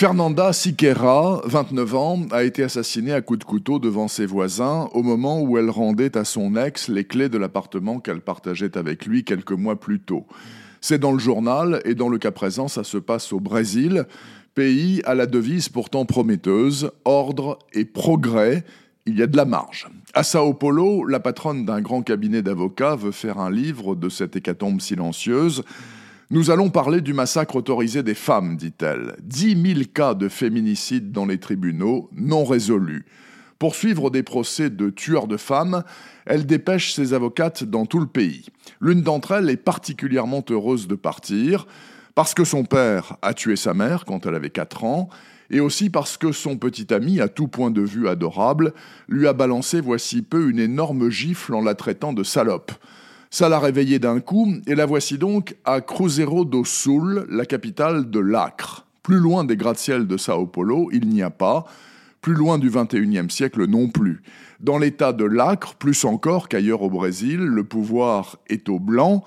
Fernanda Siqueira, 29 ans, a été assassinée à coups de couteau devant ses voisins au moment où elle rendait à son ex les clés de l'appartement qu'elle partageait avec lui quelques mois plus tôt. C'est dans le journal et dans le cas présent, ça se passe au Brésil, pays à la devise pourtant prometteuse, ordre et progrès, il y a de la marge. À Sao Paulo, la patronne d'un grand cabinet d'avocats veut faire un livre de cette hécatombe silencieuse. Nous allons parler du massacre autorisé des femmes, dit-elle. Dix mille cas de féminicide dans les tribunaux, non résolus. Pour suivre des procès de tueurs de femmes, elle dépêche ses avocates dans tout le pays. L'une d'entre elles est particulièrement heureuse de partir, parce que son père a tué sa mère quand elle avait 4 ans, et aussi parce que son petit ami, à tout point de vue adorable, lui a balancé voici peu une énorme gifle en la traitant de salope. Ça l'a réveillée d'un coup, et la voici donc à Cruzeiro do Sul, la capitale de l'Acre. Plus loin des gratte-ciel de Sao Paulo, il n'y a pas, plus loin du XXIe siècle non plus. Dans l'état de l'Acre, plus encore qu'ailleurs au Brésil, le pouvoir est au blanc.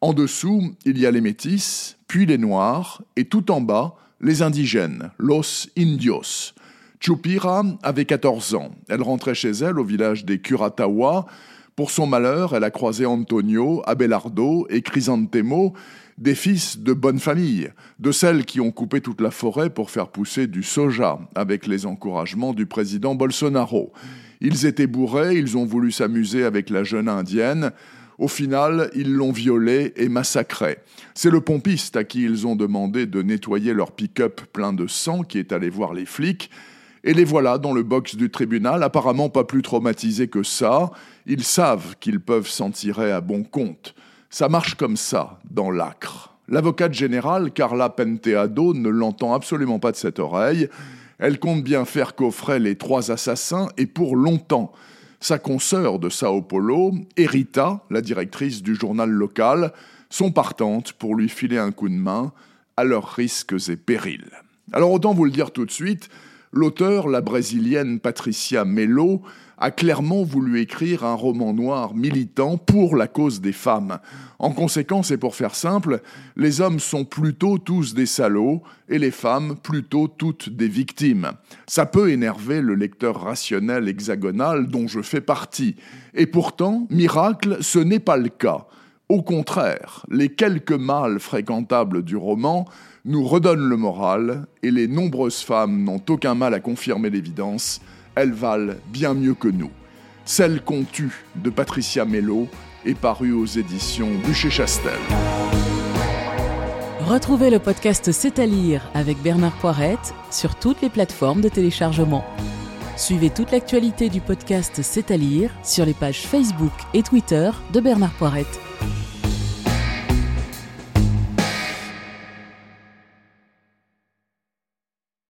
En dessous, il y a les métis, puis les noirs, et tout en bas, les indigènes, los indios. Chupira avait 14 ans. Elle rentrait chez elle au village des Curatawa, pour son malheur, elle a croisé Antonio, Abelardo et Crisantemo, des fils de bonne famille, de celles qui ont coupé toute la forêt pour faire pousser du soja, avec les encouragements du président Bolsonaro. Ils étaient bourrés, ils ont voulu s'amuser avec la jeune indienne. Au final, ils l'ont violée et massacrée. C'est le pompiste à qui ils ont demandé de nettoyer leur pick-up plein de sang qui est allé voir les flics. Et les voilà dans le box du tribunal, apparemment pas plus traumatisés que ça. Ils savent qu'ils peuvent s'en tirer à bon compte. Ça marche comme ça dans l'Acre. L'avocate générale, Carla Penteado, ne l'entend absolument pas de cette oreille. Elle compte bien faire coffrer les trois assassins et pour longtemps. Sa consoeur de Sao Paulo, Erita, la directrice du journal local, sont partantes pour lui filer un coup de main à leurs risques et périls. Alors autant vous le dire tout de suite, l'auteur, la brésilienne Patricia Melo, a clairement voulu écrire un roman noir militant pour la cause des femmes. En conséquence, et pour faire simple, les hommes sont plutôt tous des salauds et les femmes plutôt toutes des victimes. Ça peut énerver le lecteur rationnel hexagonal dont je fais partie. Et pourtant, miracle, ce n'est pas le cas. Au contraire, les quelques mâles fréquentables du roman nous redonnent le moral, et les nombreuses femmes n'ont aucun mal à confirmer l'évidence, elles valent bien mieux que nous. Celle qu'on tue de Patricia Mello est parue aux éditions Bûcher-Chastel. Retrouvez le podcast C'est à lire avec Bernard Poirette sur toutes les plateformes de téléchargement. Suivez toute l'actualité du podcast C'est à lire sur les pages Facebook et Twitter de Bernard Poirette.